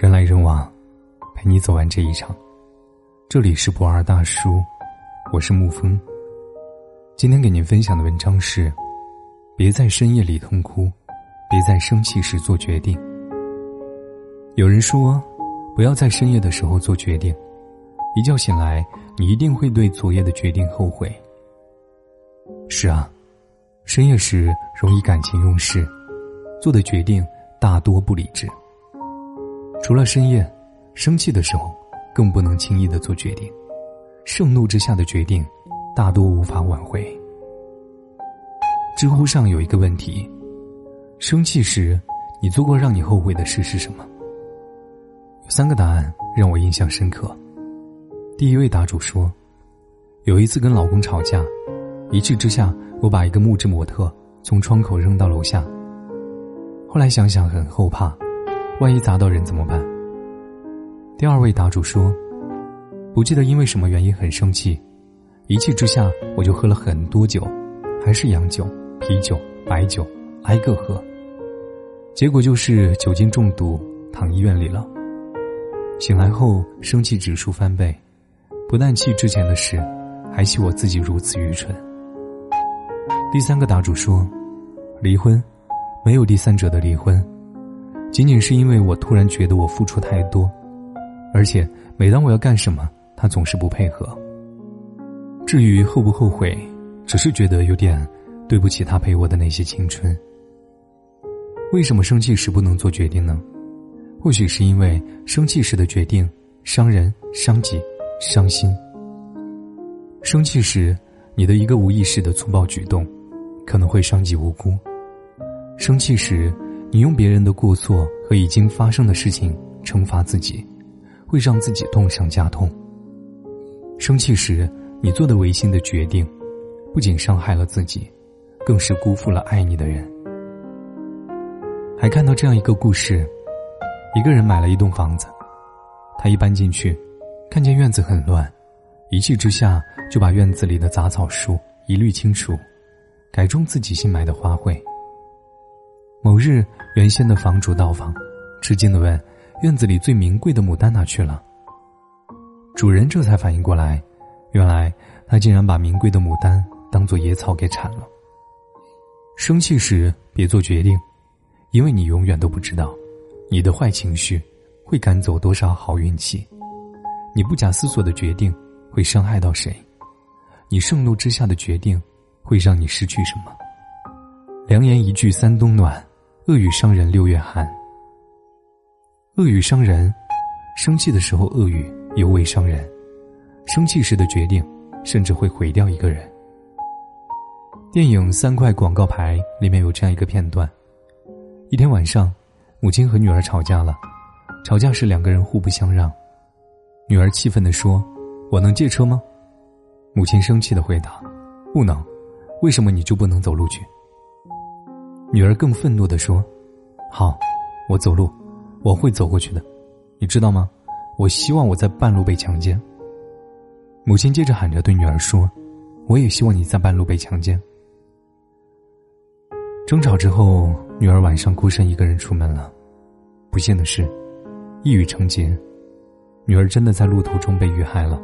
人来人往，陪你走完这一场。这里是不二大叔，我是沐风。今天给您分享的文章是：别在深夜里痛哭，别在生气时做决定。有人说，不要在深夜的时候做决定，一觉醒来，你一定会对昨夜的决定后悔。是啊，深夜时容易感情用事，做的决定大多不理智。除了深夜，生气的时候，更不能轻易的做决定。盛怒之下的决定，大多无法挽回。知乎上有一个问题：生气时，你做过让你后悔的事是什么？有三个答案让我印象深刻。第一位答主说，有一次跟老公吵架，一气之下，我把一个木质模特从窗口扔到楼下。后来想想，很后怕。万一砸到人怎么办？第二位答主说：“不记得因为什么原因很生气，一气之下我就喝了很多酒，还是洋酒、啤酒、白酒，挨个喝。结果就是酒精中毒，躺医院里了。醒来后生气指数翻倍，不但气之前的事，还气我自己如此愚蠢。”第三个答主说：“离婚，没有第三者的离婚。”仅仅是因为我突然觉得我付出太多，而且每当我要干什么，他总是不配合。至于后不后悔，只是觉得有点对不起他陪我的那些青春。为什么生气时不能做决定呢？或许是因为生气时的决定伤人、伤己、伤心。生气时，你的一个无意识的粗暴举动，可能会伤及无辜。生气时。你用别人的过错和已经发生的事情惩罚自己，会让自己痛上加痛。生气时，你做的违心的决定，不仅伤害了自己，更是辜负了爱你的人。还看到这样一个故事：一个人买了一栋房子，他一搬进去，看见院子很乱，一气之下就把院子里的杂草树一律清除，改种自己新买的花卉。某日，原先的房主到访，吃惊的问：“院子里最名贵的牡丹哪去了？”主人这才反应过来，原来他竟然把名贵的牡丹当做野草给铲了。生气时别做决定，因为你永远都不知道，你的坏情绪会赶走多少好运气。你不假思索的决定会伤害到谁？你盛怒之下的决定会让你失去什么？良言一句三冬暖。恶语伤人六月寒。恶语伤人，生气的时候恶语尤为伤人。生气时的决定，甚至会毁掉一个人。电影《三块广告牌》里面有这样一个片段：一天晚上，母亲和女儿吵架了。吵架时两个人互不相让。女儿气愤地说：“我能借车吗？”母亲生气的回答：“不能。为什么你就不能走路去？”女儿更愤怒的说：“好，我走路，我会走过去的，你知道吗？我希望我在半路被强奸。”母亲接着喊着对女儿说：“我也希望你在半路被强奸。”争吵之后，女儿晚上孤身一个人出门了。不幸的是，一语成谶，女儿真的在路途中被遇害了，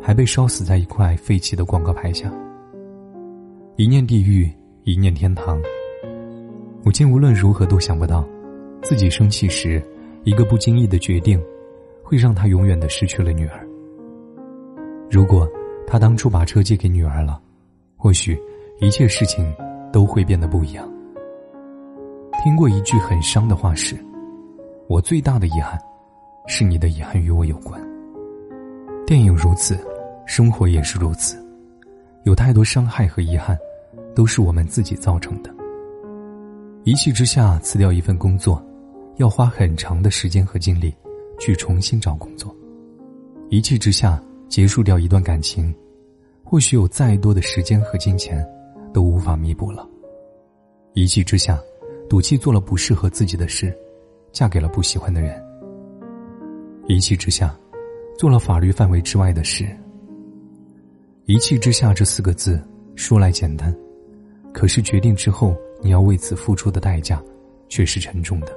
还被烧死在一块废弃的广告牌下。一念地狱，一念天堂。母亲无论如何都想不到，自己生气时，一个不经意的决定，会让她永远的失去了女儿。如果他当初把车借给女儿了，或许一切事情都会变得不一样。听过一句很伤的话是：“我最大的遗憾，是你的遗憾与我有关。”电影如此，生活也是如此，有太多伤害和遗憾，都是我们自己造成的。一气之下辞掉一份工作，要花很长的时间和精力去重新找工作；一气之下结束掉一段感情，或许有再多的时间和金钱都无法弥补了；一气之下赌气做了不适合自己的事，嫁给了不喜欢的人；一气之下做了法律范围之外的事。一气之下这四个字说来简单，可是决定之后。你要为此付出的代价，却是沉重的。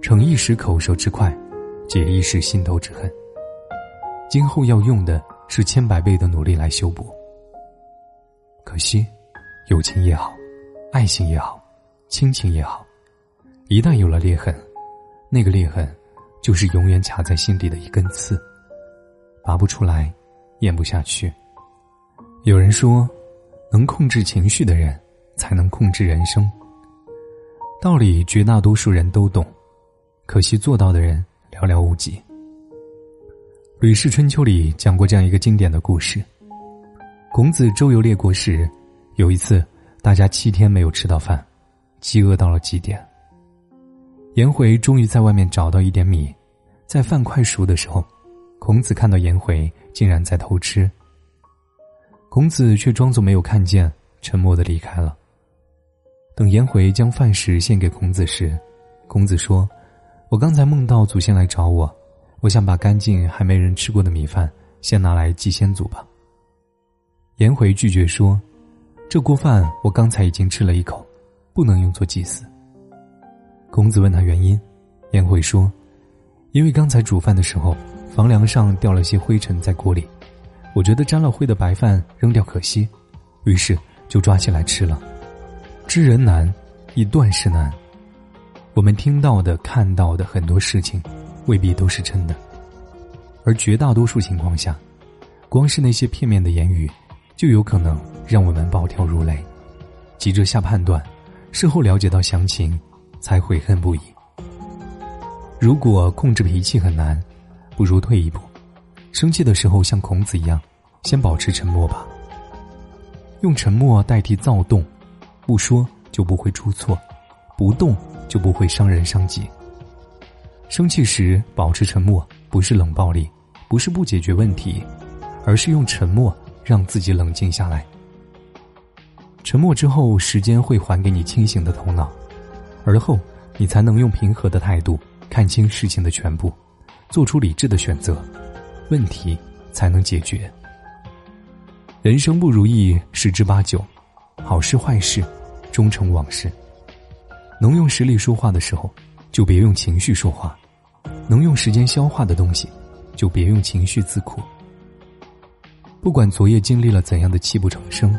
逞一时口舌之快，解一时心头之恨。今后要用的是千百倍的努力来修补。可惜，友情也好，爱情也好，亲情也好，一旦有了裂痕，那个裂痕，就是永远卡在心底的一根刺，拔不出来，咽不下去。有人说，能控制情绪的人，才能控制人生。道理绝大多数人都懂，可惜做到的人寥寥无几。《吕氏春秋》里讲过这样一个经典的故事：孔子周游列国时，有一次大家七天没有吃到饭，饥饿到了极点。颜回终于在外面找到一点米，在饭快熟的时候，孔子看到颜回竟然在偷吃。孔子却装作没有看见，沉默的离开了。等颜回将饭食献给孔子时，孔子说：“我刚才梦到祖先来找我。”我想把干净还没人吃过的米饭先拿来祭先祖吧。颜回拒绝说：“这锅饭我刚才已经吃了一口，不能用作祭祀。”孔子问他原因，颜回说：“因为刚才煮饭的时候，房梁上掉了些灰尘在锅里，我觉得沾了灰的白饭扔掉可惜，于是就抓起来吃了。知人难，亦断事难。我们听到的、看到的很多事情。”未必都是真的，而绝大多数情况下，光是那些片面的言语，就有可能让我们暴跳如雷，急着下判断，事后了解到详情，才悔恨不已。如果控制脾气很难，不如退一步，生气的时候像孔子一样，先保持沉默吧。用沉默代替躁动，不说就不会出错，不动就不会伤人伤己。生气时保持沉默，不是冷暴力，不是不解决问题，而是用沉默让自己冷静下来。沉默之后，时间会还给你清醒的头脑，而后你才能用平和的态度看清事情的全部，做出理智的选择，问题才能解决。人生不如意十之八九，好事坏事终成往事。能用实力说话的时候。就别用情绪说话，能用时间消化的东西，就别用情绪自苦。不管昨夜经历了怎样的泣不成声，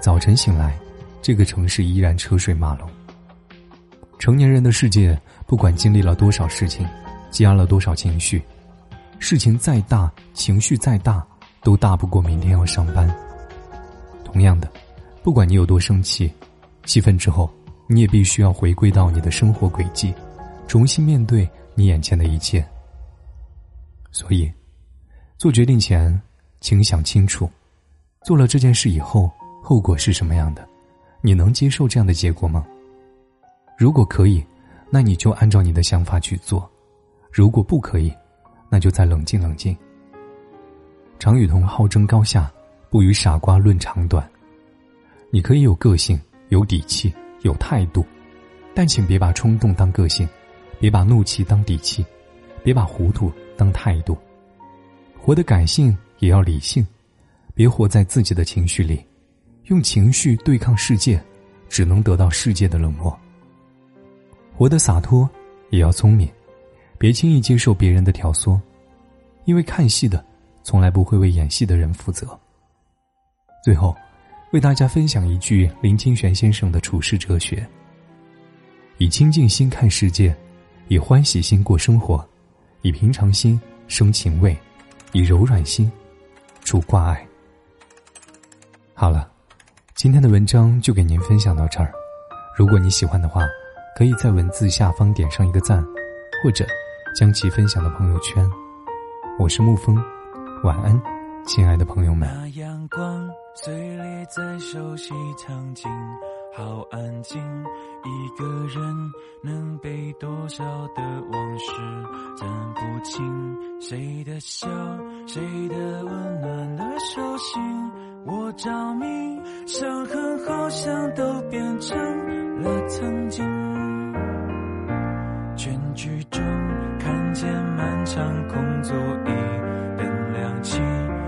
早晨醒来，这个城市依然车水马龙。成年人的世界，不管经历了多少事情，积压了多少情绪，事情再大，情绪再大，都大不过明天要上班。同样的，不管你有多生气，气愤之后，你也必须要回归到你的生活轨迹。重新面对你眼前的一切，所以，做决定前，请想清楚，做了这件事以后，后果是什么样的？你能接受这样的结果吗？如果可以，那你就按照你的想法去做；如果不可以，那就再冷静冷静。常雨桐好争高下，不与傻瓜论长短。你可以有个性、有底气、有态度，但请别把冲动当个性。别把怒气当底气，别把糊涂当态度。活得感性也要理性，别活在自己的情绪里，用情绪对抗世界，只能得到世界的冷漠。活得洒脱也要聪明，别轻易接受别人的挑唆，因为看戏的从来不会为演戏的人负责。最后，为大家分享一句林清玄先生的处世哲学：以清净心看世界。以欢喜心过生活，以平常心生情味，以柔软心除挂碍。好了，今天的文章就给您分享到这儿。如果你喜欢的话，可以在文字下方点上一个赞，或者将其分享到朋友圈。我是沐风，晚安，亲爱的朋友们。那阳光碎裂在熟悉场景。好安静，一个人能背多少的往事，分不清谁的笑，谁的温暖的手心。我着迷，伤痕好像都变成了曾经。全剧终，看见漫长空座椅，灯亮起，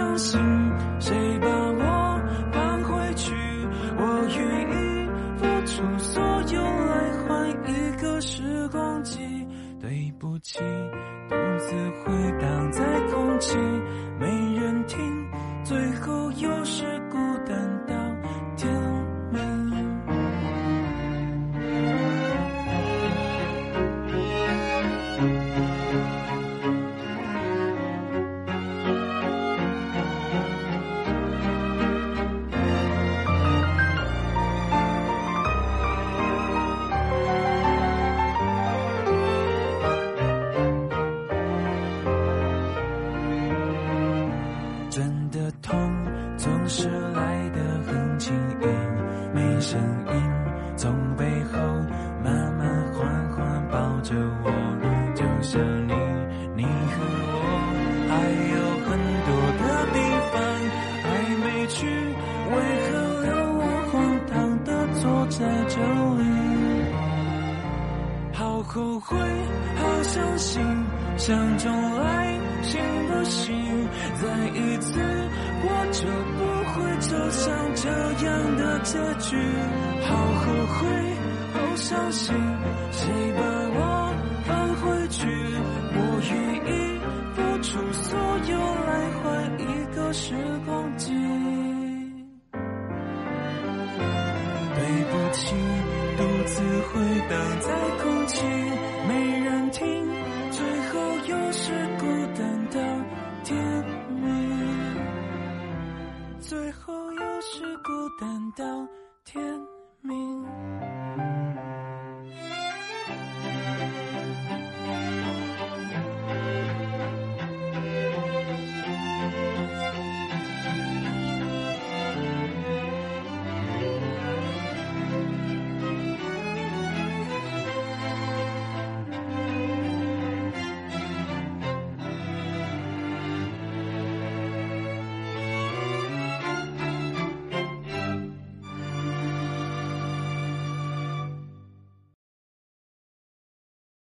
相信，谁把我放回去？我愿意付出所有来换一个时光机。对不起，独自回荡在空气，声音，从背后慢慢缓缓抱着我，就像你，你和我还有很多的地方还没去，为何让我荒唐的坐在这里？好后悔，好伤心，想重来行不行？再一次，我就不会走向这样的结局。好后悔，好伤心，谁把我放回去？我愿意付出所有来换一个时光机。对不起，独自回荡在空气，感到。